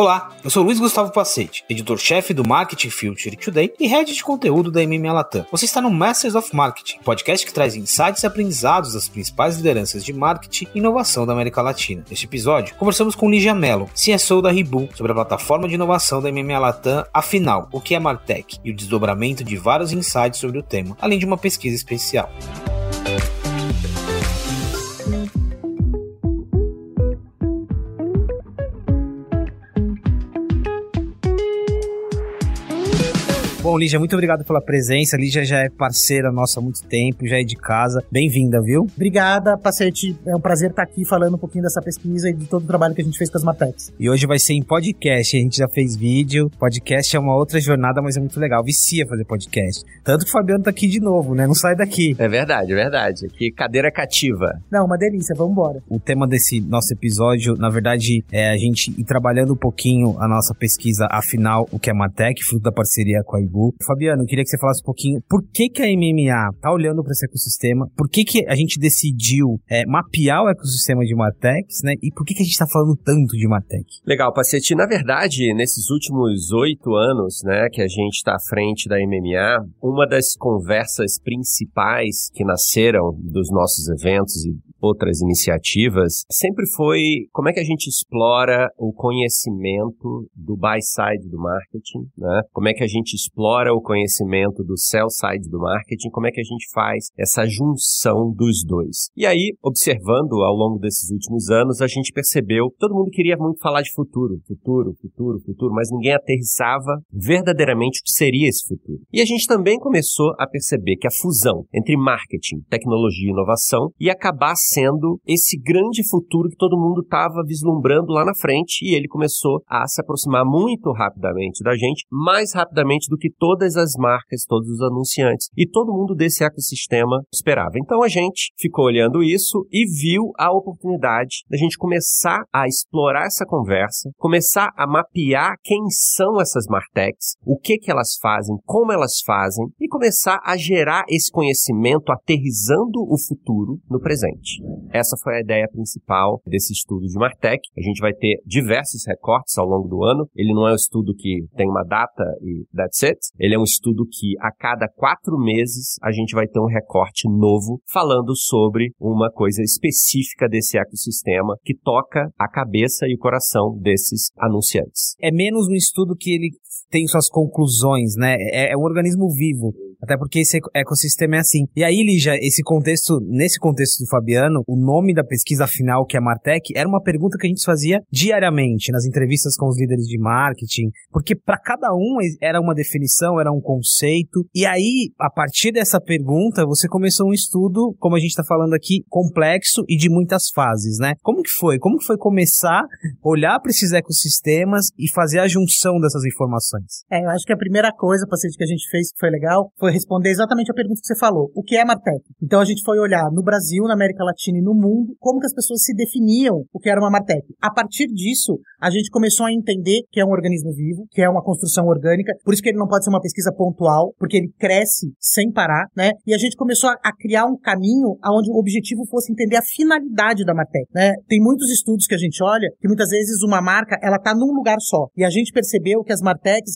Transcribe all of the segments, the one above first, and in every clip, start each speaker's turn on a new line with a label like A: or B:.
A: Olá, eu sou Luiz Gustavo Pacete, editor-chefe do Marketing Future Today e head de conteúdo da MMA Latam. Você está no Masters of Marketing, podcast que traz insights e aprendizados das principais lideranças de marketing e inovação da América Latina. Neste episódio, conversamos com Lígia Mello, CSO da Ribun, sobre a plataforma de inovação da MMA Latam, afinal, o que é Martech e o desdobramento de vários insights sobre o tema, além de uma pesquisa especial. Bom, Lígia, muito obrigado pela presença. Lígia já é parceira nossa há muito tempo, já é de casa. Bem-vinda, viu?
B: Obrigada, Pacete. É um prazer estar aqui falando um pouquinho dessa pesquisa e de todo o trabalho que a gente fez com as Matex.
A: E hoje vai ser em podcast. A gente já fez vídeo. Podcast é uma outra jornada, mas é muito legal. Vicia fazer podcast. Tanto que o Fabiano tá aqui de novo, né? Não sai daqui.
C: É verdade, é verdade. Que cadeira cativa.
B: Não, uma delícia. Vamos embora.
A: O tema desse nosso episódio, na verdade, é a gente ir trabalhando um pouquinho a nossa pesquisa, afinal, o que é Matec, fruto da parceria com a Fabiano, eu queria que você falasse um pouquinho por que, que a MMA tá olhando para esse ecossistema, por que, que a gente decidiu é, mapear o ecossistema de Matex, né? E por que, que a gente está falando tanto de Matec?
C: Legal, Pacete. Na verdade, nesses últimos oito anos, né, que a gente está à frente da MMA, uma das conversas principais que nasceram dos nossos eventos e outras iniciativas, sempre foi como é que a gente explora o conhecimento do buy side do marketing, né? Como é que a gente explora o conhecimento do sell side do marketing, como é que a gente faz essa junção dos dois. E aí, observando ao longo desses últimos anos, a gente percebeu, todo mundo queria muito falar de futuro, futuro, futuro, futuro, mas ninguém aterrissava verdadeiramente o que seria esse futuro. E a gente também começou a perceber que a fusão entre marketing, tecnologia e inovação ia acabar sendo esse grande futuro que todo mundo estava vislumbrando lá na frente e ele começou a se aproximar muito rapidamente da gente, mais rapidamente do que todas as marcas, todos os anunciantes e todo mundo desse ecossistema esperava. Então a gente ficou olhando isso e viu a oportunidade da gente começar a explorar essa conversa, começar a mapear quem são essas Martechs, o que que elas fazem, como elas fazem e começar a gerar esse conhecimento aterrizando o futuro no presente. Essa foi a ideia principal desse estudo de Martech. A gente vai ter diversos recortes ao longo do ano. Ele não é um estudo que tem uma data e that's it. Ele é um estudo que a cada quatro meses a gente vai ter um recorte novo falando sobre uma coisa específica desse ecossistema que toca a cabeça e o coração desses anunciantes.
A: É menos um estudo que ele tem suas conclusões, né? É, é um organismo vivo. Até porque esse ecossistema é assim. E aí, Lígia, esse contexto, nesse contexto do Fabiano, o nome da pesquisa final, que é Martech, era uma pergunta que a gente fazia diariamente nas entrevistas com os líderes de marketing, porque para cada um era uma definição, era um conceito. E aí, a partir dessa pergunta, você começou um estudo, como a gente está falando aqui, complexo e de muitas fases, né? Como que foi? Como que foi começar, olhar para esses ecossistemas e fazer a junção dessas informações?
B: É, eu acho que a primeira coisa, paciente, que a gente fez que foi legal, foi responder exatamente a pergunta que você falou. O que é Martech? Então a gente foi olhar no Brasil, na América Latina e no mundo, como que as pessoas se definiam o que era uma Martech. A partir disso, a gente começou a entender que é um organismo vivo, que é uma construção orgânica, por isso que ele não pode ser uma pesquisa pontual, porque ele cresce sem parar, né? E a gente começou a, a criar um caminho onde o objetivo fosse entender a finalidade da Martech, né? Tem muitos estudos que a gente olha que muitas vezes uma marca, ela tá num lugar só. E a gente percebeu que as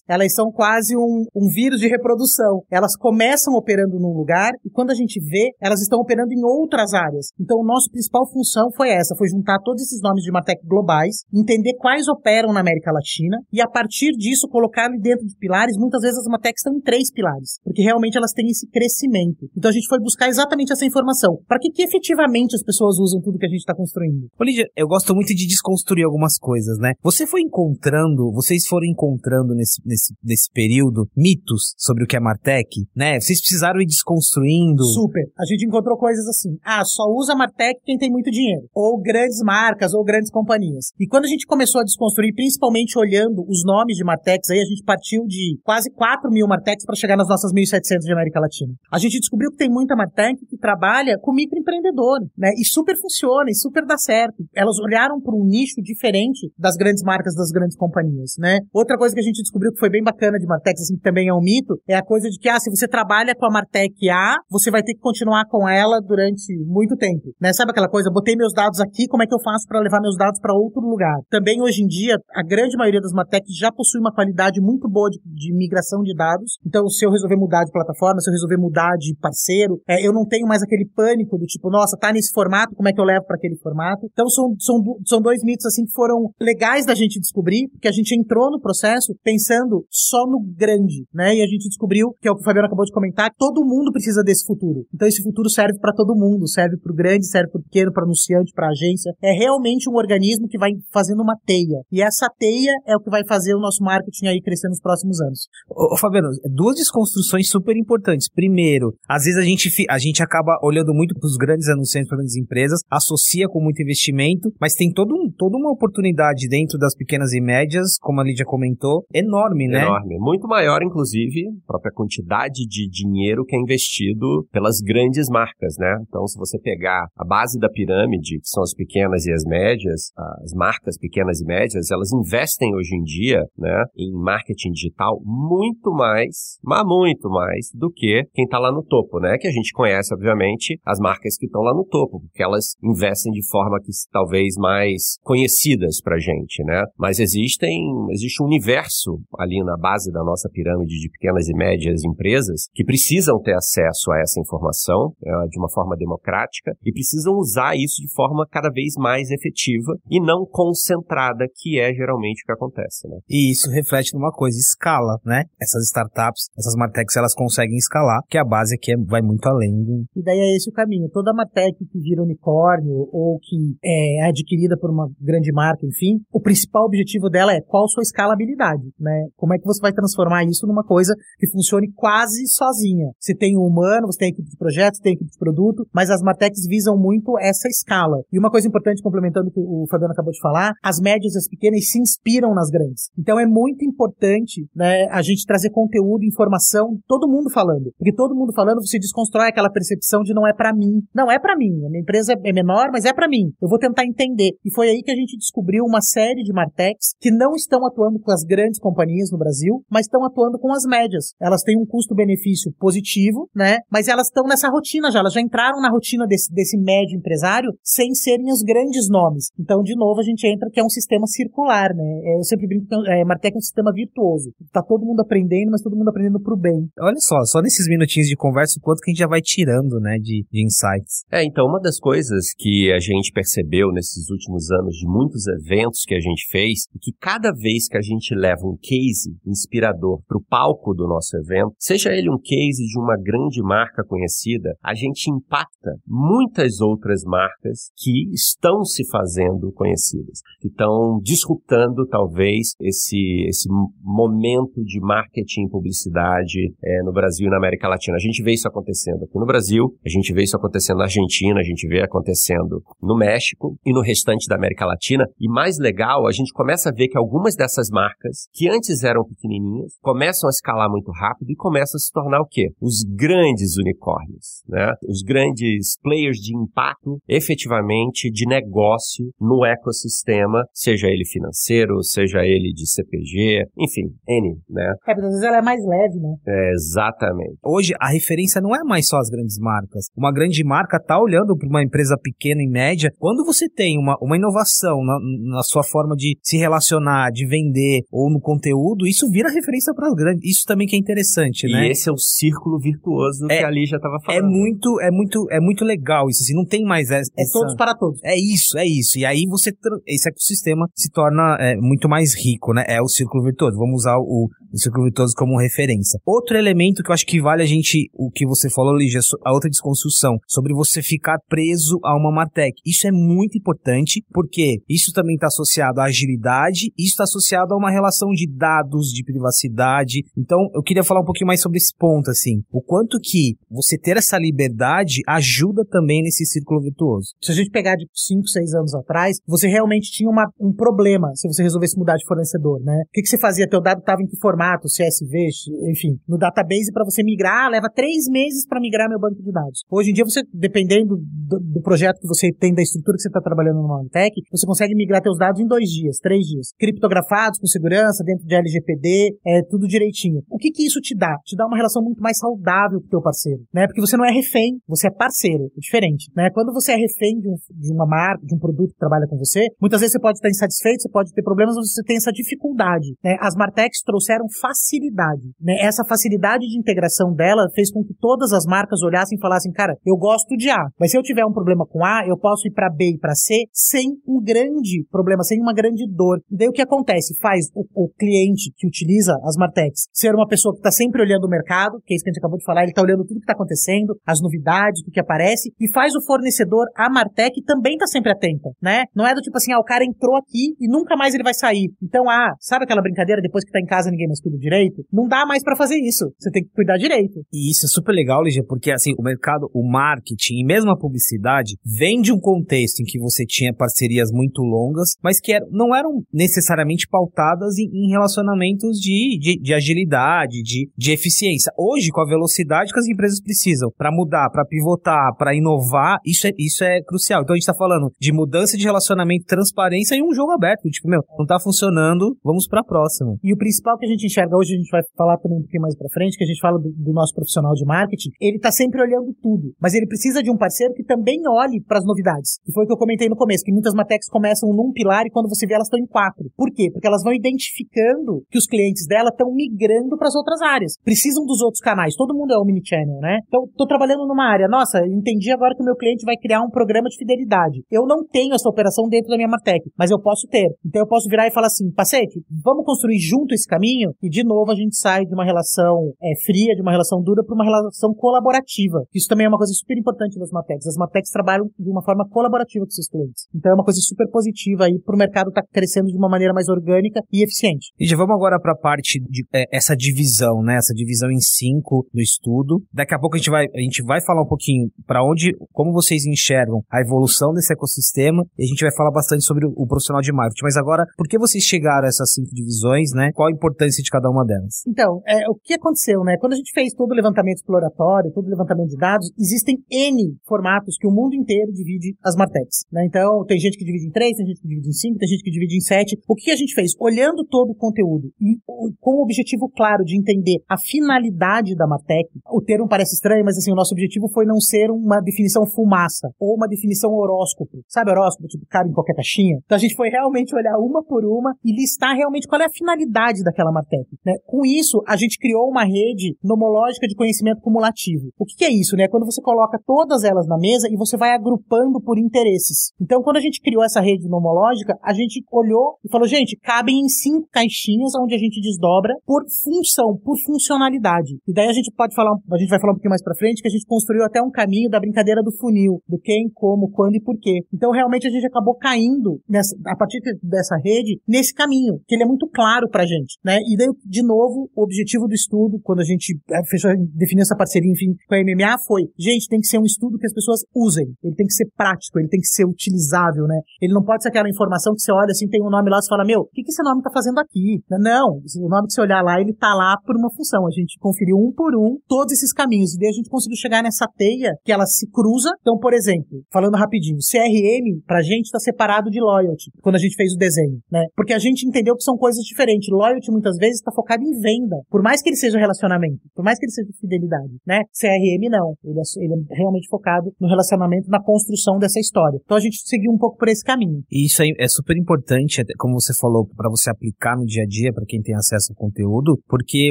B: Elas são quase um, um vírus de reprodução. Elas começam operando num lugar e quando a gente vê, elas estão operando em outras áreas. Então, a nossa principal função foi essa, foi juntar todos esses nomes de Martech globais, entender quais operam na América Latina e a partir disso colocar ali dentro de pilares, muitas vezes as Martechs estão em três pilares, porque realmente elas têm esse crescimento. Então a gente foi buscar exatamente essa informação. Para que, que efetivamente as pessoas usam tudo que a gente está construindo?
A: Olívia, eu gosto muito de desconstruir algumas coisas, né? Você foi encontrando, vocês foram encontrando nesse, nesse, nesse período mitos sobre o que é Martech né? Vocês precisaram ir desconstruindo.
B: Super. A gente encontrou coisas assim. Ah, só usa Martech quem tem muito dinheiro. Ou grandes marcas, ou grandes companhias. E quando a gente começou a desconstruir, principalmente olhando os nomes de Martechs, aí a gente partiu de quase 4 mil Martechs para chegar nas nossas 1.700 de América Latina. A gente descobriu que tem muita Martech que trabalha com microempreendedor, né? E super funciona, e super dá certo. Elas olharam para um nicho diferente das grandes marcas, das grandes companhias, né? Outra coisa que a gente descobriu que foi bem bacana de Martech, assim, que também é um mito, é a coisa de que, ah, se você trabalha com a Martech A, você vai ter que continuar com ela durante muito tempo, né? Sabe aquela coisa, botei meus dados aqui, como é que eu faço para levar meus dados para outro lugar? Também hoje em dia, a grande maioria das Martechs já possui uma qualidade muito boa de, de migração de dados. Então, se eu resolver mudar de plataforma, se eu resolver mudar de parceiro, é, eu não tenho mais aquele pânico do tipo, nossa, tá nesse formato, como é que eu levo para aquele formato? Então, são, são, são dois mitos, assim, que foram legais da gente descobrir, porque a gente entrou no processo pensando só no grande, né? E a gente descobriu, que é o que o Fabiano acabou de comentar, todo mundo precisa desse futuro. Então, esse futuro serve para todo mundo, serve para o grande, serve para o pequeno, para anunciante, para agência. É realmente um organismo que vai fazendo uma teia. E essa teia é o que vai fazer o nosso marketing aí crescer nos próximos anos.
A: Ô, ô Fabiano, duas desconstruções super importantes. Primeiro, às vezes a gente, a gente acaba olhando muito para os grandes anunciantes, para grandes empresas, associa com muito investimento, mas tem todo um, toda uma oportunidade dentro das pequenas e médias, como a Lídia comentou, enorme, né?
C: Enorme. Muito maior, inclusive, a própria quantidade de dinheiro que é investido pelas grandes marcas, né? Então, se você pegar a base da pirâmide, que são as pequenas e as médias, as marcas pequenas e médias, elas investem hoje em dia, né, em marketing digital muito mais, mas muito mais do que quem está lá no topo, né? Que a gente conhece, obviamente, as marcas que estão lá no topo, porque elas investem de forma que talvez mais conhecidas pra gente, né? Mas existem, existe um universo ali na base da nossa pirâmide de pequenas e médias empresas que precisam ter acesso a essa informação é, de uma forma democrática e precisam usar isso de forma cada vez mais efetiva e não concentrada, que é geralmente o que acontece, né?
A: E isso reflete numa coisa, escala, né? Essas startups, essas martechs, elas conseguem escalar, que a base aqui é, vai muito além. Do...
B: E daí é esse o caminho. Toda martech que vira unicórnio ou que é adquirida por uma grande marca, enfim, o principal objetivo dela é qual sua escalabilidade, né? Como é que você vai transformar isso numa coisa que funcione quase sozinha. Você tem um humano, você tem equipe de projetos, tem equipe de produto, mas as martechs visam muito essa escala. E uma coisa importante, complementando o que o Fabiano acabou de falar, as médias e as pequenas se inspiram nas grandes. Então é muito importante, né, a gente trazer conteúdo, informação, todo mundo falando. Porque todo mundo falando, você desconstrói aquela percepção de não é para mim. Não é para mim. A minha empresa é menor, mas é para mim. Eu vou tentar entender. E foi aí que a gente descobriu uma série de martechs que não estão atuando com as grandes companhias no Brasil, mas estão atuando com as médias. Elas têm um custo-benefício positivo, né? Mas elas estão nessa rotina já. Elas já entraram na rotina desse, desse médio empresário sem serem os grandes nomes. Então, de novo, a gente entra que é um sistema circular, né? Eu sempre brinco que é, Martech é um sistema virtuoso. Tá todo mundo aprendendo, mas todo mundo aprendendo pro bem.
A: Olha só, só nesses minutinhos de conversa, o quanto que a gente já vai tirando, né, de, de insights.
C: É, então, uma das coisas que a gente percebeu nesses últimos anos de muitos eventos que a gente fez, é que cada vez que a gente leva um case inspirador pro palco do nosso evento, seja ele um case de uma grande marca conhecida, a gente impacta muitas outras marcas que estão se fazendo conhecidas, que estão disruptando talvez esse, esse momento de marketing e publicidade é, no Brasil e na América Latina. A gente vê isso acontecendo aqui no Brasil, a gente vê isso acontecendo na Argentina, a gente vê acontecendo no México e no restante da América Latina. E mais legal, a gente começa a ver que algumas dessas marcas, que antes eram pequenininhas, começam a escalar muito rápido e começam a se tornar o quê? Os grandes unicórnios, né? Os grandes players de impacto, efetivamente, de negócio no ecossistema, seja ele financeiro, seja ele de CPG, enfim, N, né?
B: É, porque às vezes ela é mais leve, né?
C: É, exatamente.
A: Hoje, a referência não é mais só as grandes marcas. Uma grande marca tá olhando para uma empresa pequena e média. Quando você tem uma, uma inovação na, na sua forma de se relacionar, de vender ou no conteúdo, isso vira referência para as grandes. Isso também que é interessante,
C: e
A: né?
C: E esse é o círculo virtuoso
A: É-
C: que ali já estava
A: É
C: falando.
A: muito, é muito, é muito legal isso. Assim, não tem mais essa.
B: É todos para todos.
A: É isso, é isso. E aí você esse ecossistema se torna é, muito mais rico, né? É o círculo virtuoso. Vamos usar o, o círculo virtuoso como referência. Outro elemento que eu acho que vale a gente, o que você falou, Lígia, a outra desconstrução, sobre você ficar preso a uma Martech. Isso é muito importante, porque isso também está associado à agilidade, isso está associado a uma relação de dados, de privacidade. Então, eu queria falar um pouquinho mais sobre nesse ponto, assim, o quanto que você ter essa liberdade ajuda também nesse círculo virtuoso.
B: Se a gente pegar de 5, 6 anos atrás, você realmente tinha uma, um problema se você resolvesse mudar de fornecedor, né? O que, que você fazia? Teu dado estava em que formato? CSV, enfim, no database para você migrar, leva três meses para migrar meu banco de dados. Hoje em dia, você, dependendo do, do projeto que você tem, da estrutura que você está trabalhando no Mantec, você consegue migrar teus dados em dois dias, três dias. Criptografados, com segurança, dentro de LGPD, é tudo direitinho. O que que isso te dá? Te dá uma relação muito mais saudável com o teu parceiro, né? Porque você não é refém, você é parceiro, é diferente, né? Quando você é refém de, um, de uma marca, de um produto que trabalha com você, muitas vezes você pode estar insatisfeito, você pode ter problemas, você tem essa dificuldade, né? As Martechs trouxeram facilidade, né? Essa facilidade de integração dela fez com que todas as marcas olhassem e falassem, cara, eu gosto de A, mas se eu tiver um problema com A, eu posso ir para B e para C sem um grande problema, sem uma grande dor. E daí o que acontece? Faz o, o cliente que utiliza as Martechs ser uma pessoa que está sempre olhando o mercado, que é isso que a gente acabou de falar, ele está olhando tudo que está acontecendo, as novidades, o que aparece, e faz o fornecedor, a Martech, também tá sempre atenta, né? Não é do tipo assim, ah, o cara entrou aqui e nunca mais ele vai sair. Então, ah, sabe aquela brincadeira depois que tá em casa ninguém mais cuida direito? Não dá mais para fazer isso. Você tem que cuidar direito.
A: E isso é super legal, Ligia, porque assim, o mercado, o marketing e mesmo a publicidade vem de um contexto em que você tinha parcerias muito longas, mas que eram, não eram necessariamente pautadas em, em relacionamentos de, de, de agilidade, de, de eficiência. Hoje, com a velocidade que as empresas precisam para mudar, para pivotar, para inovar, isso é, isso é crucial. Então a gente tá falando de mudança de relacionamento, transparência e um jogo aberto. Tipo, meu, não tá funcionando, vamos pra próxima.
B: E o principal que a gente enxerga hoje, a gente vai falar também um pouquinho mais pra frente, que a gente fala do, do nosso profissional de marketing, ele tá sempre olhando tudo. Mas ele precisa de um parceiro que também olhe para as novidades. E foi o que eu comentei no começo, que muitas Matex começam num pilar e quando você vê elas estão em quatro. Por quê? Porque elas vão identificando que os clientes dela estão migrando para as outras áreas. Precisam dos outros canais. Todo mundo é omnichannel, né? Então, tô trabalhando numa área. Nossa, entendi agora que o meu cliente vai criar um programa de fidelidade. Eu não tenho essa operação dentro da minha Martech, mas eu posso ter. Então eu posso virar e falar assim, Pacete, vamos construir junto esse caminho e de novo a gente sai de uma relação é, fria, de uma relação dura para uma relação colaborativa. Isso também é uma coisa super importante das Martechs. As Martechs trabalham de uma forma colaborativa com seus clientes. Então é uma coisa super positiva aí para o mercado estar tá crescendo de uma maneira mais orgânica e eficiente.
A: E já vamos agora para a parte de é, essa divisão, né? Essa divisão em cinco do estudo. Daqui a pouco a gente vai, a gente vai falar um pouquinho para onde, como vocês enxergam a evolução desse ecossistema e a gente vai falar bastante sobre o, profissional de marketing. Mas agora, por que vocês chegaram a essas cinco divisões, né? Qual a importância de cada uma delas?
B: Então, é, o que aconteceu, né? Quando a gente fez todo o levantamento exploratório, todo o levantamento de dados, existem N formatos que o mundo inteiro divide as Martechs, né? Então, tem gente que divide em três, tem gente que divide em cinco, tem gente que divide em sete. O que a gente fez? Olhando todo o conteúdo e com o objetivo claro de entender a finalidade da Martech, o termo parece estranho, mas assim, o nosso objetivo foi não ser uma definição fumaça ou uma definição horóscopo. Sabe horóscopo, tipo, cabe em qualquer caixinha? Então a gente foi realmente olhar uma por uma e listar realmente qual é a finalidade daquela Martech, né? Com isso, a gente criou uma rede nomológica de conhecimento cumulativo. O que, que é isso, né? Quando você coloca todas elas na mesa e você vai agrupando por interesses. Então, quando a gente criou essa rede nomológica, a gente olhou e falou, gente, cabem em cinco caixinhas onde a gente desdobra por função, por funcionalidade. E daí a gente pode falar, a gente vai falar um pouquinho mais pra frente, que a gente construiu até um caminho da brincadeira do funil, do quem, como, quando e por quê. Então, realmente, a gente acabou caindo nessa, a partir dessa rede nesse caminho, que ele é muito claro pra gente, né? E daí, de novo, o objetivo do estudo, quando a gente é, fechou, definiu essa parceria, enfim, com a MMA, foi, gente, tem que ser um estudo que as pessoas usem. Ele tem que ser prático, ele tem que ser utilizável, né? Ele não pode ser aquela informação que você olha assim, tem um nome lá, você fala, meu, o que, que esse nome tá fazendo aqui? Não, o nome que você olhar lá, ele tá lá por uma função. A gente conferiu um por um todos esses caminhos, e daí a gente conseguiu chegar nessa teia que ela se cruza. Então, por exemplo, falando rapidinho, CRM, pra gente, tá separado de loyalty, quando a gente fez o desenho, né? Porque a gente entendeu que são coisas diferentes. Loyalty, muitas vezes, está focado em venda, por mais que ele seja relacionamento, por mais que ele seja fidelidade, né? CRM, não. Ele é, ele é realmente focado no relacionamento, na construção dessa história. Então, a gente seguiu um pouco por esse caminho.
A: E isso é super importante, como você falou, para você aplicar no dia a dia, para quem tem acesso ao conteúdo, porque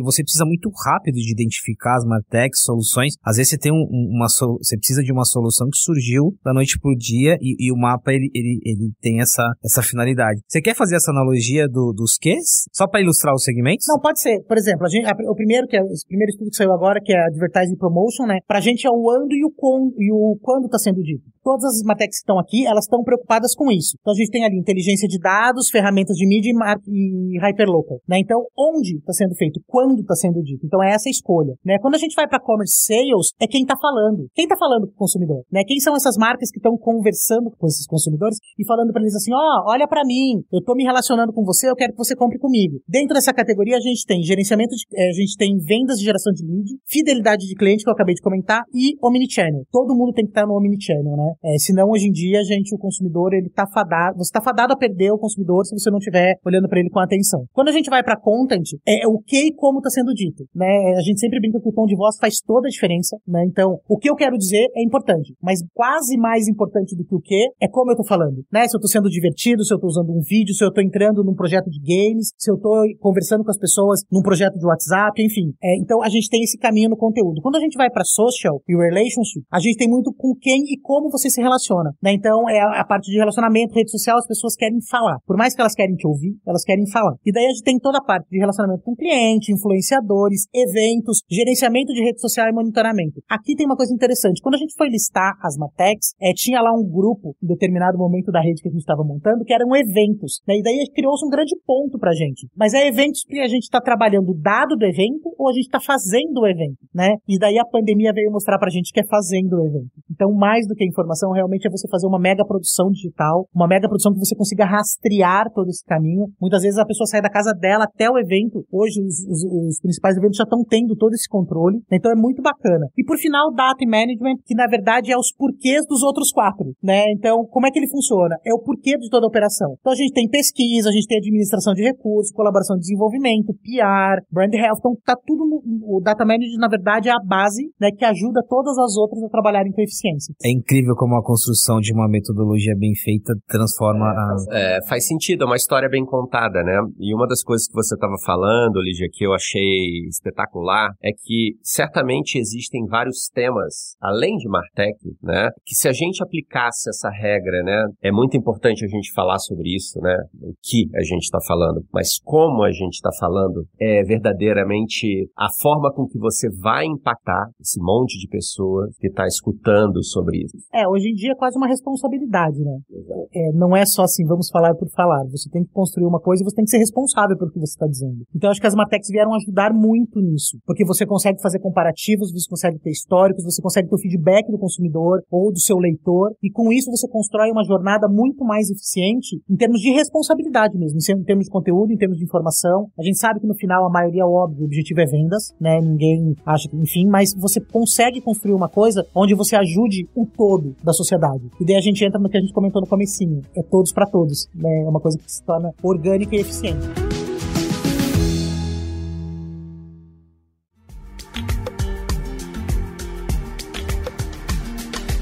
A: você precisa muito rápido de identificar as Martechs, soluções. Às vezes você tem um, uma você precisa de uma solução que surgiu da noite pro dia e, e o mapa ele, ele, ele tem essa, essa finalidade. Você quer fazer essa analogia do, dos quês? Só para ilustrar os segmentos?
B: Não, pode ser. Por exemplo, a gente, a, o primeiro que é esse primeiro estudo que saiu agora, que é Advertising Promotion, né? Pra gente é o ando e o, com, e o quando está sendo dito. Todas as Matex que estão aqui, elas estão preocupadas com isso. Então a gente tem ali inteligência de dados, ferramentas de mídia e, e hyperlocal. Né? Então, onde está sendo feito? Quando está sendo dito? Então é essa a escolha, né? Quando a gente vai para commerce sales, é quem tá falando. Quem tá falando com o consumidor, né? Quem são essas marcas que estão conversando com esses consumidores e falando para eles assim, ó, oh, olha para mim, eu tô me relacionando com você, eu quero que você compre comigo. Dentro dessa categoria a gente tem gerenciamento de, é, a gente tem vendas de geração de lead, fidelidade de cliente que eu acabei de comentar e omnichannel. Todo mundo tem que estar no omnichannel, né? É, senão hoje em dia gente o consumidor ele tá fadado, você tá fadado a perder o consumidor se você não estiver olhando para ele com atenção. Quando a gente vai para content, é o que e como está sendo dito, né? A gente sempre brinca que o tom de voz faz toda a diferença, né? Então, o que eu quero dizer é importante, mas quase mais importante do que o que é como eu tô falando, né? Se eu tô sendo divertido, se eu tô usando um vídeo, se eu tô entrando num projeto de games, se eu tô conversando com as pessoas num projeto de WhatsApp, enfim. É, então, a gente tem esse caminho no conteúdo. Quando a gente vai para social e relationship, a gente tem muito com quem e como você se relaciona, né? Então, é a parte de relacionamento, rede social, as pessoas querem falar. Por mais que elas querem te ouvir, elas querem falar. E daí a gente tem toda a parte de relacionamento com cliente, influenciadores, eventos, gerenciamento de rede social e monitoramento. Aqui tem uma coisa interessante. Quando a gente foi listar as Matex, é, tinha lá um grupo, em determinado momento da rede que a gente estava montando, que eram eventos. Né? E daí criou-se um grande ponto pra gente. Mas é eventos que a gente está trabalhando dado do evento ou a gente está fazendo o evento, né? E daí a pandemia veio mostrar pra gente que é fazendo o evento. Então, mais do que informação, realmente é você fazer uma mega produção digital, uma mega produção que você consiga rastrear todo esse caminho. Muitas vezes a pessoa sai da casa dela até o evento. Hoje os, os, os principais eventos já estão tendo todo esse controle. Então é muito bacana. E por final, data management, que na verdade é os porquês dos outros quatro, né? Então, como é que ele funciona? É o porquê de toda a operação. Então a gente tem pesquisa, a gente tem administração de recursos, colaboração de desenvolvimento, PR, brand health. Então tá tudo no, o data management na verdade é a base, né, que ajuda todas as outras a trabalharem com eficiência.
A: É incrível como a construção de uma metodologia bem feita transforma a
C: é, faz sentido, é uma história bem contada, né? E uma das coisas que você estava falando, Lígia, que eu achei espetacular, é que certamente existem vários temas, além de Martech, né? Que se a gente aplicasse essa regra, né? É muito importante a gente falar sobre isso, né? O que a gente está falando, mas como a gente está falando é verdadeiramente a forma com que você vai impactar esse monte de pessoas que está escutando sobre isso.
B: É, hoje em dia é quase uma responsabilidade, né? É, não é só assim, vamos falar por falar. Você tem que construir uma coisa e você tem que ser responsável pelo que você está dizendo. Então, acho que as Matex vieram ajudar muito nisso. Porque você consegue fazer comparativos, você consegue ter históricos, você consegue ter o feedback do consumidor ou do seu leitor. E com isso você constrói uma jornada muito mais eficiente em termos de responsabilidade mesmo, em termos de conteúdo, em termos de informação. A gente sabe que no final a maioria, óbvio, o objetivo é vendas, né? Ninguém acha que, enfim, mas você consegue construir uma coisa onde você ajude o todo da sociedade. E daí a gente entra no que a gente comentou no comecinho. É todos para todos. Né? É uma coisa que se torna orgânica e eficiente.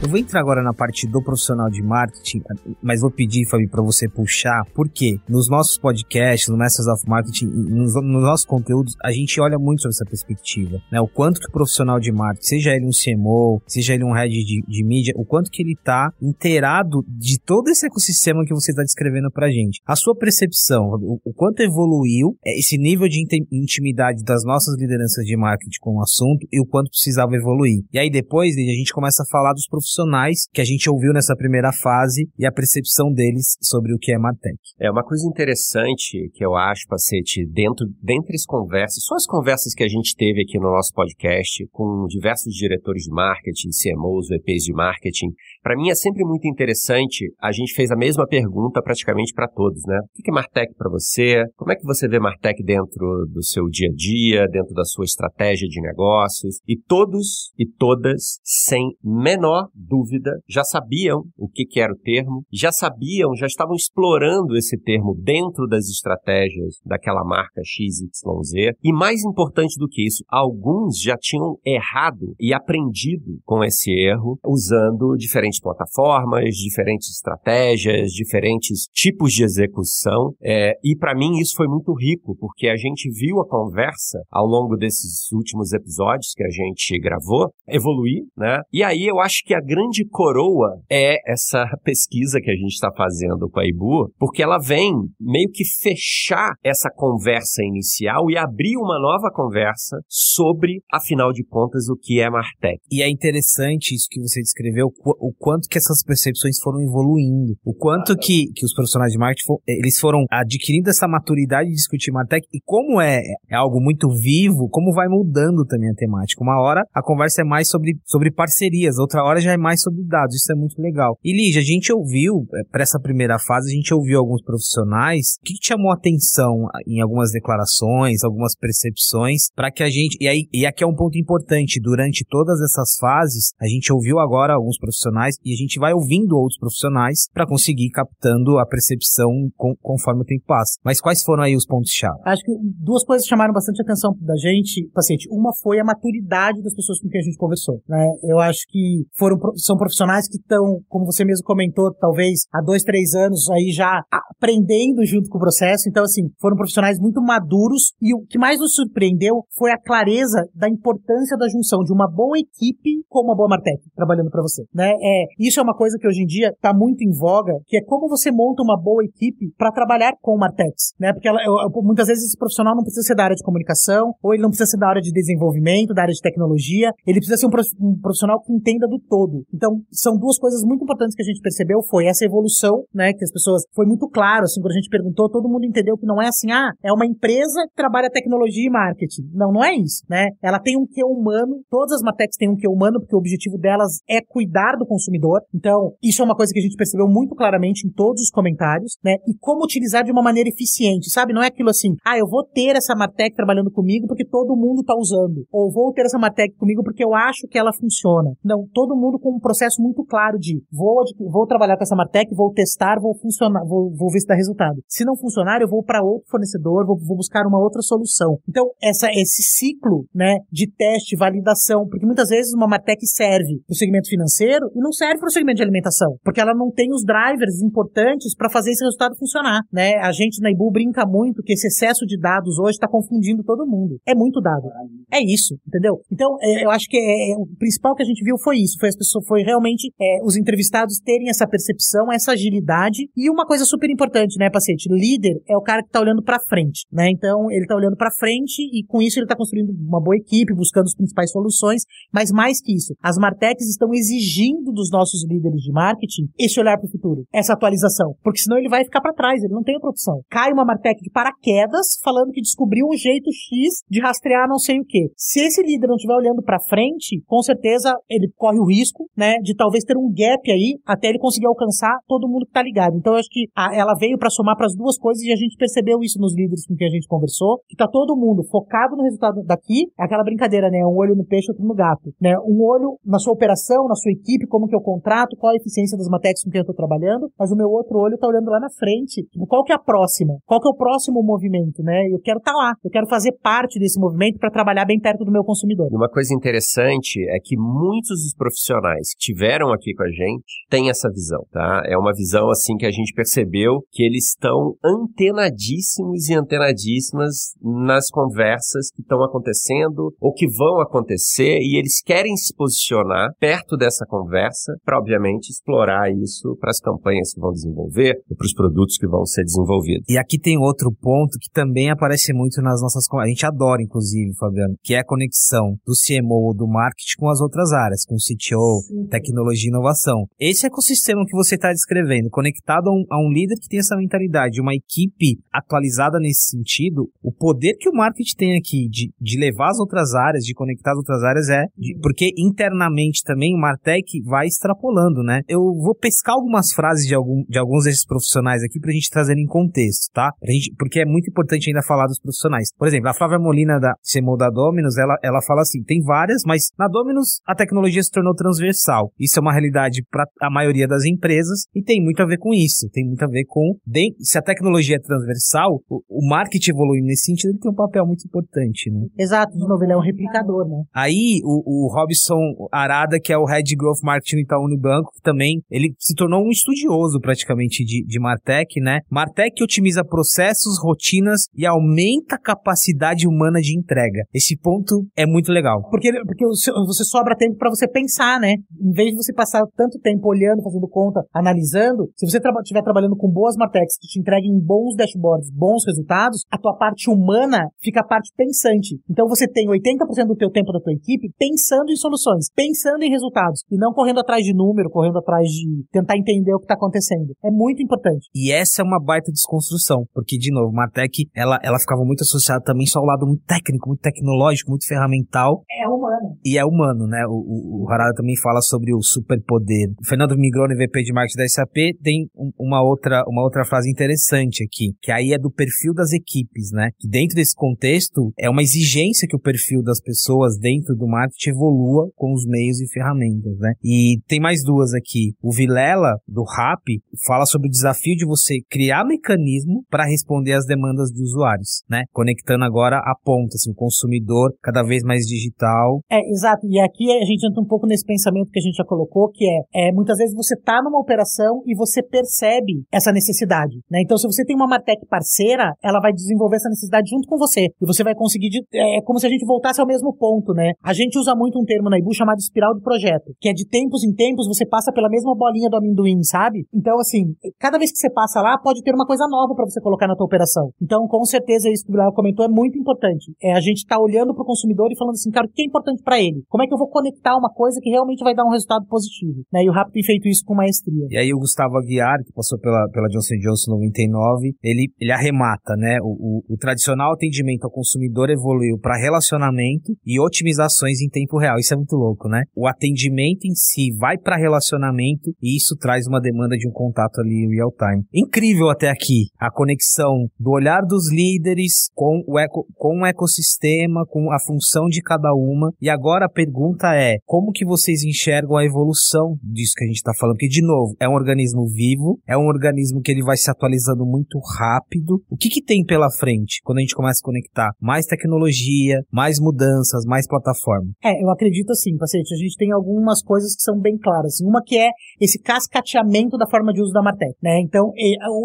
A: Eu vou entrar agora na parte do profissional de marketing, mas vou pedir, Fabi, para você puxar, porque nos nossos podcasts, no Masters of Marketing, nos, nos, nossos conteúdos, a gente olha muito sobre essa perspectiva, né? O quanto que o profissional de marketing, seja ele um CMO, seja ele um head de, de mídia, o quanto que ele tá inteirado de todo esse ecossistema que você está descrevendo pra gente. A sua percepção, o, o quanto evoluiu é, esse nível de intimidade das nossas lideranças de marketing com o assunto e o quanto precisava evoluir. E aí depois a gente começa a falar dos profissionais profissionais que a gente ouviu nessa primeira fase e a percepção deles sobre o que é Martech.
C: É uma coisa interessante que eu acho, Pacete, dentro dentre as conversas, só as conversas que a gente teve aqui no nosso podcast com diversos diretores de marketing, CMOs, VPs de marketing, para mim é sempre muito interessante. A gente fez a mesma pergunta praticamente para todos, né? O que é Martech para você? Como é que você vê Martech dentro do seu dia a dia, dentro da sua estratégia de negócios? E todos e todas, sem menor dúvida, já sabiam o que, que era o termo, já sabiam, já estavam explorando esse termo dentro das estratégias daquela marca XYZ. E mais importante do que isso, alguns já tinham errado e aprendido com esse erro usando diferentes plataformas, diferentes estratégias, diferentes tipos de execução. É, e para mim isso foi muito rico, porque a gente viu a conversa ao longo desses últimos episódios que a gente gravou evoluir, né? E aí eu acho que a grande coroa é essa pesquisa que a gente está fazendo com a Ibu, porque ela vem meio que fechar essa conversa inicial e abrir uma nova conversa sobre, afinal de contas, o que é Martech.
A: E é interessante isso que você descreveu, o quanto que essas percepções foram evoluindo, o quanto que, que os profissionais de marketing eles foram adquirindo essa maturidade de discutir Martech e como é, é algo muito vivo, como vai mudando também a temática. Uma hora a conversa é mais sobre, sobre parcerias, outra hora já é mais sobre dados. Isso é muito legal. E Lígia, a gente ouviu, é, para essa primeira fase, a gente ouviu alguns profissionais. O que, chamou atenção em algumas declarações, algumas percepções, para que a gente. E, aí, e aqui é um ponto importante. Durante todas essas fases, a gente ouviu agora alguns profissionais e a gente vai ouvindo outros profissionais para conseguir captando a percepção com, conforme o tempo passa. Mas quais foram aí os pontos-chave?
B: Acho que duas coisas chamaram bastante atenção da gente, paciente. Uma foi a maturidade das pessoas com quem a gente conversou. Né? Eu acho que foram, são profissionais que estão, como você mesmo comentou, talvez há dois, três anos aí já aprendendo junto com o processo. Então, assim, foram profissionais muito maduros e o que mais nos surpreendeu foi a clareza da importância da junção de uma boa equipe com uma boa Martech trabalhando para você. Né? É, isso é uma coisa que hoje em dia está muito em voga, que é como você monta uma boa equipe para trabalhar com Martechs. Né? Porque ela, eu, eu, muitas vezes esse profissional não precisa ser da área de comunicação, ou ele não precisa ser da área de desenvolvimento, da área de tecnologia, ele precisa ser um profissional que entenda do todo. Então, são duas coisas muito importantes que a gente percebeu, foi essa evolução, né, que as pessoas, foi muito claro, assim, quando a gente perguntou, todo mundo entendeu que não é assim, ah, é uma empresa que trabalha tecnologia e marketing. Não, não é isso, né? Ela tem um quê humano, todas as Matex têm um quê humano, porque o objetivo delas é cuidar do consumidor. Então, isso é uma coisa que a gente percebeu muito claramente em todos os comentários, né? E como utilizar de uma maneira eficiente, sabe? Não é aquilo assim, ah, eu vou ter essa Martech trabalhando comigo porque todo mundo tá usando. Ou vou ter essa Martech comigo porque eu acho que ela funciona. Não, todo mundo com um processo muito claro de vou, vou trabalhar com essa Martech, vou testar, vou funcionar, vou, vou ver se dá resultado. Se não funcionar, eu vou para outro fornecedor, vou, vou, buscar uma outra solução. Então, essa, esse ciclo, né, de teste, validação, porque muitas vezes uma Martech serve para o segmento financeiro e não serve para o segmento de alimentação, porque ela não tem os drivers importantes para fazer esse resultado funcionar, né? A gente na Ibu brinca muito que esse excesso de dados hoje está confundindo todo mundo. É muito dado. É isso, entendeu? Então, é, eu acho que é, é, o principal que a gente viu foi isso, foi as pessoas, foi realmente é, os entrevistados terem essa percepção, essa agilidade e uma coisa super importante, né, paciente? Líder é o cara que está olhando para frente, né? Então, ele está olhando para frente e com isso ele está construindo uma boa equipe, buscando as principais soluções, mas mais que isso, as Martechs estão exigindo dos nossos líderes de marketing esse olhar para o futuro, essa atualização, porque senão ele vai ficar para trás, ele não tem outra opção. Cai uma Martech de paraquedas falando que descobriu um jeito X de rastrear não sei o que. Se esse líder não estiver olhando para frente, com certeza ele corre o risco, né, de talvez ter um gap aí até ele conseguir alcançar todo mundo que tá ligado. Então eu acho que a, ela veio para somar para as duas coisas e a gente percebeu isso nos líderes com quem a gente conversou, que tá todo mundo focado no resultado daqui, é aquela brincadeira, né, um olho no peixe, outro no gato, né, um olho na sua operação, na sua equipe, como que eu contrato, qual a eficiência das matérias com quem eu tô trabalhando, mas o meu outro olho tá olhando lá na frente, tipo, qual que é a próxima? Qual que é o próximo movimento, né? Eu quero estar tá lá, eu quero fazer parte desse movimento para trabalhar bem perto do meu consumidor.
C: Uma coisa interessante é que muitos dos profissionais que tiveram aqui com a gente têm essa visão, tá? É uma visão assim que a gente percebeu que eles estão antenadíssimos e antenadíssimas nas conversas que estão acontecendo ou que vão acontecer e eles querem se posicionar perto dessa conversa para obviamente explorar isso para as campanhas que vão desenvolver e para os produtos que vão ser desenvolvidos.
A: E aqui tem outro ponto que também aparece muito nas nossas a gente adora inclusive, Fabiano, que é a conexão do CMO ou do marketing com as outras áreas, com o CTO, Sim. tecnologia e inovação. Esse ecossistema que você está descrevendo, conectado a um, a um, líder que tem essa mentalidade, uma equipe atualizada nesse sentido, o poder que o marketing tem aqui de, de levar as outras áreas, de conectar as outras áreas é, de, porque internamente também o Martech vai extrapolando, né? Eu vou pescar algumas frases de, algum, de alguns desses profissionais aqui pra gente trazer em contexto, tá? Gente, porque é muito importante ainda falar dos profissionais. Por exemplo, a Flávia Molina da CMO da Dominus, ela, ela fala assim, tem várias, mas na Dominus a tecnologia se tornou transversal. Isso é uma realidade para a maioria das empresas e tem muito a ver com isso. Tem muito a ver com se a tecnologia é transversal, o, o marketing evoluindo nesse sentido, ele tem um papel muito importante, né?
B: Exato, de novo, ele é um replicador, né?
A: Aí o, o Robson Arada, que é o Head Growth Marketing Itaú Unibanco, que também ele se tornou um estudioso praticamente de, de Martech, né? Martech otimiza processos, rotinas e aumenta a capacidade humana de entrega. Esse ponto é muito legal.
B: Porque, porque você sobra tempo para você pensar, né? Em vez de você passar tanto tempo olhando, fazendo conta, analisando, se você estiver trabalhando com boas martechs que te entreguem bons dashboards, bons resultados, a tua parte humana fica a parte pensante. Então você tem 80% do teu tempo da tua equipe pensando em soluções, pensando em resultados e não correndo atrás de número, correndo atrás de tentar entender o que está acontecendo. É muito importante.
A: E essa é uma baita desconstrução, porque de novo, Martech, ela, ela ficava muito associada também só ao lado muito técnico, muito tecnológico, muito ferramental.
B: É humano.
A: E é humano, né? O, o, o Harada também fala sobre o superpoder. O Fernando Migrone, VP de marketing da SAP, tem uma outra, uma outra frase interessante aqui, que aí é do perfil das equipes, né? Que dentro desse contexto é uma exigência que o perfil das pessoas dentro do marketing evolua com os meios e ferramentas, né? E tem mais duas aqui. O Vilela, do RAP, fala sobre o desafio de você criar mecanismo para responder às demandas de usuários, né? Conectando agora a ponta, assim, o consumidor cada vez mais digital.
B: É, exato. E aqui a gente entra um pouco nesse pensamento que a gente já colocou, que é, é muitas vezes você tá numa operação e você percebe essa necessidade, né? Então, se você tem uma Martech parceira, ela vai desenvolver essa necessidade junto com você. E você vai conseguir, de, é, é como se a gente voltasse ao mesmo ponto, né? A gente usa muito um termo na Ibu chamado espiral do projeto, que é de tempos em tempos você passa pela mesma bolinha do amendoim, sabe? Então, assim, cada vez que você passa lá, pode ter uma coisa nova para você colocar na tua operação. Então, com certeza, isso que o Bilal comentou é muito importante. É a gente tá olhando pro consumidor e falando assim, cara, o que é importante para ele? Como é que eu vou conectar uma coisa que realmente vai dar um resultado positivo? Né? E o Rap tem feito isso com maestria.
A: E aí o Gustavo Aguiar, que passou pela, pela Johnson Johnson 99, ele, ele arremata, né? O, o, o tradicional atendimento ao consumidor evoluiu para relacionamento e otimizações em tempo real. Isso é muito louco, né? O atendimento em si vai para relacionamento e isso traz uma demanda de um contato ali real time. Incrível até aqui a conexão do olhar dos líderes com o, eco, com o ecossistema, com a função de cada uma. E agora a pergunta é: como que vocês enxergam a evolução disso que a gente está falando? Porque, de novo, é um organismo vivo, é um organismo que ele vai se atualizando muito rápido. O que, que tem pela frente quando a gente começa a conectar mais tecnologia, mais mudanças, mais plataforma?
B: É, eu acredito assim, paciente. A gente tem algumas coisas que são bem claras. Assim, uma que é esse cascateamento da forma de uso da Martech, né? Então,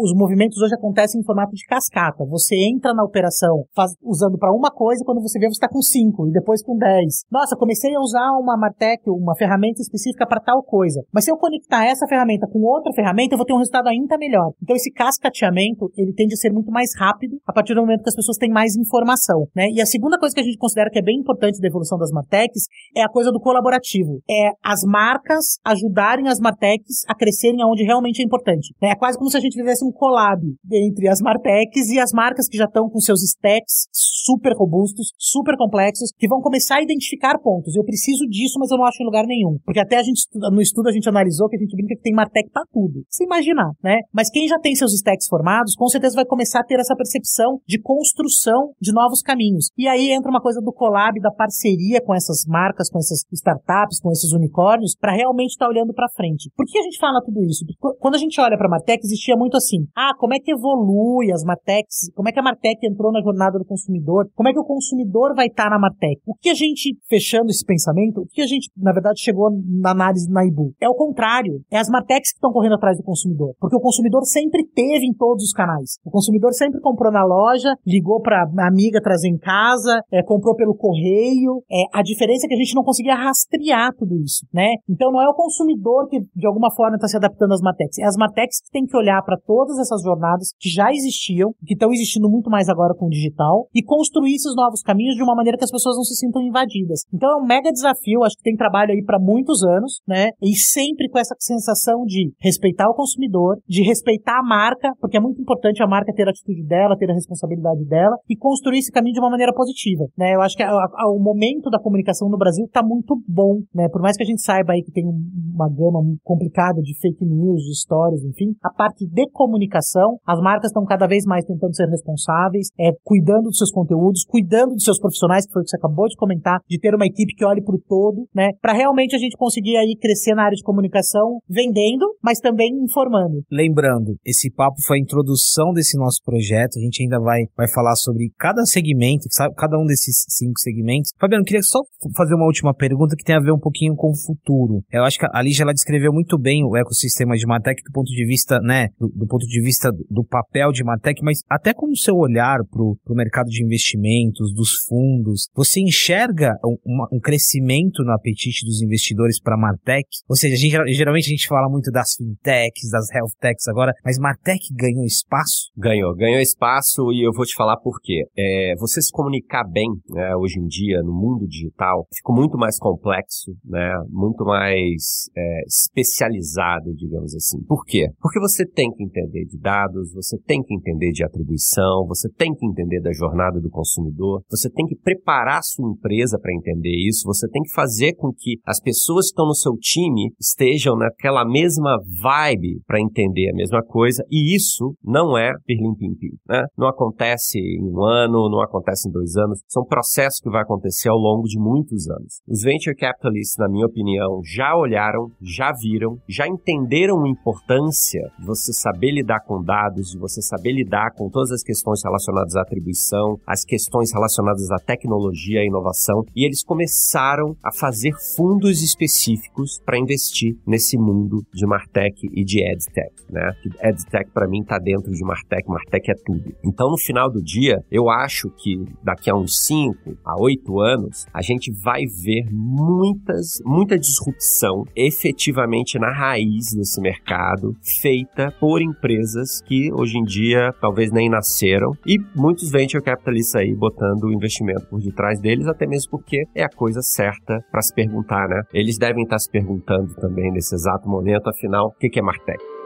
B: os movimentos hoje acontecem em formato de cascata. Você entra na operação faz, usando para uma coisa, quando você vê, você está com cinco e depois com dez. Nossa, comecei a usar uma Martech, uma ferramenta específica para tal coisa. Mas se eu conectar essa ferramenta com outra ferramenta, eu vou ter um resultado ainda melhor. Então, esse cascateamento, ele tende a ser muito mais rápido a partir do momento que as pessoas têm mais informação, né? E a segunda coisa que a gente considera que é bem importante da evolução das Martechs é a coisa do colaborativo. É as marcas ajudarem as Martechs a crescerem aonde realmente é importante. Né? É quase como se a gente fizesse um collab entre as Martechs e as marcas que já estão com seus stacks super robustos, super complexos, que vão começar a identificar pontos. Eu preciso disso, mas eu não acho em lugar nenhum. Porque até a gente, no estudo a gente analisou que a gente brinca que tem Martech para tudo. Se imaginar, né? Mas quem já tem seus stacks formados, com certeza vai começar a ter essa percepção de construção de novos caminhos. E aí entra uma coisa do collab, da parceria com essas marcas, com essas startups, com esses unicórnios, para realmente estar tá olhando para frente. Por que a gente fala tudo isso? Porque quando a gente olha para Martech, existia muito assim: ah, como é que evolui as Martechs? Como é que a Martech entrou na jornada do consumidor? Como é que o consumidor vai estar tá na Martech? O que a gente, fechando esse pensamento, o que a gente, na verdade, chegou na análise na IBU? É o contrário. É as Martechs que estão correndo atrás do consumidor. Porque o consumidor sempre teve em todos os canais. O consumidor sempre comprou na loja, ligou para amiga trazer em casa, é, comprou pelo correio. É, a diferença é que a gente não conseguia rastrear tudo isso, né? Então não é o consumidor que de alguma forma está se adaptando às Matex. É as Matex que tem que olhar para todas essas jornadas que já existiam, que estão existindo muito mais agora com o digital, e construir esses novos caminhos de uma maneira que as pessoas não se sintam invadidas. Então é um mega desafio, acho que tem trabalho aí para muitos anos, né? E sempre com essa sensação de respeitar o consumidor, de respeitar a marca, porque é muito importante a marca ter a atitude dela, ter a responsabilidade dela e construir esse caminho de uma maneira positiva, né? Eu acho que a, a, o momento da comunicação no Brasil está muito bom, né? Por mais que a gente saiba aí que tem uma gama complicada de fake news, de histórias, enfim, a parte de comunicação, as marcas estão cada vez mais tentando ser responsáveis, é, cuidando dos seus conteúdos, cuidando dos seus profissionais, que foi o que você acabou de comentar, de ter uma equipe que olhe para o todo, né? Para realmente a gente conseguir aí crescer na área de comunicação, vendendo, mas também informando.
A: Lembrando, esse papo foi a introdução desse nosso projeto, a gente ainda vai, vai falar sobre cada segmento, sabe? Cada um desses cinco segmentos. Fabiano, queria só fazer uma última pergunta que tem a ver um pouquinho com o futuro. Eu acho que a Lígia ela descreveu muito bem o ecossistema de Martech do ponto de vista, né, do, do ponto de vista do papel de Martech, mas até com o seu olhar para o mercado de investimentos, dos fundos, você enxerga um, uma, um crescimento no apetite dos investidores para Martech? Ou seja, a gente, geralmente a gente fala muito das fintechs, das health techs agora, mas Martech ganhou espaço?
C: Ganhou, ganhou espaço e eu vou te falar por quê. É, você se comunicar bem né, hoje em dia no mundo digital ficou muito mais complexo, né, muito mais é, especializado, digamos assim. Por quê? Porque você tem que entender de dados, você tem que entender de atribuição, você tem que entender da jornada do consumidor, você tem que preparar a sua empresa para entender isso, você tem que fazer com que as pessoas que estão no seu time estejam naquela mesma vibe para entender a mesma coisa, e isso não é pirlim-pim-pim, né? Não acontece em um ano, não acontece em dois anos, são processos que vai acontecer ao longo de muitos anos. Os venture capitalists, na minha opinião, já olharam, já viram, já entenderam a importância de você saber lidar com dados, de você saber lidar com todas as questões relacionadas à atribuição, as questões relacionadas à tecnologia e inovação, e eles começaram a fazer fundos específicos para investir nesse mundo de Martech e de EdTech, né? EdTech para mim está dentro de Martech, Martech é tudo. Então no final do dia, eu acho que daqui a uns 5 a 8 anos, a gente vai ver muitas, muita disrupção efetivamente na raiz desse mercado, feita por empresas que hoje em dia talvez nem nasceram e muitos venture capitalists aí botando o investimento por detrás deles, até mesmo porque é a coisa certa para se perguntar, né? Eles devem estar se perguntando também nesse exato momento, afinal, o que é Martech?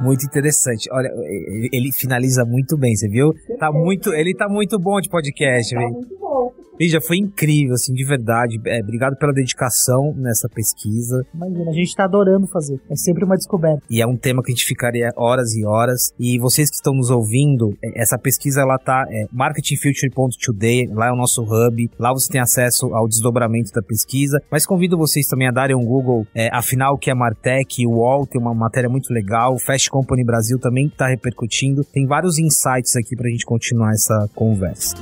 A: Muito interessante. Olha, ele finaliza muito bem, você viu? Tá muito, ele tá muito bom de podcast,
B: tá muito bom.
A: Lígia, foi incrível, assim, de verdade. É, obrigado pela dedicação nessa pesquisa.
B: Imagina, a gente tá adorando fazer. É sempre uma descoberta.
A: E é um tema que a gente ficaria horas e horas. E vocês que estão nos ouvindo, é, essa pesquisa, ela tá é, marketingfuture.today, lá é o nosso hub. Lá você tem acesso ao desdobramento da pesquisa. Mas convido vocês também a darem um Google, é, afinal, o que é Martech, o UOL tem uma matéria muito legal, Fast Company Brasil também tá repercutindo. Tem vários insights aqui pra gente continuar essa conversa.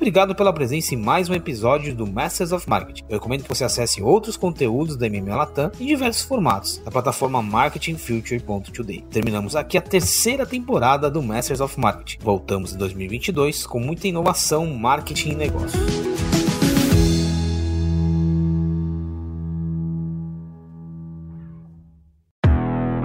A: obrigado pela presença em mais um episódio do Masters of Marketing. Eu recomendo que você acesse outros conteúdos da MMA Latam em diversos formatos, na plataforma marketingfuture.today. Terminamos aqui a terceira temporada do Masters of Marketing. Voltamos em 2022 com muita inovação, marketing e negócios.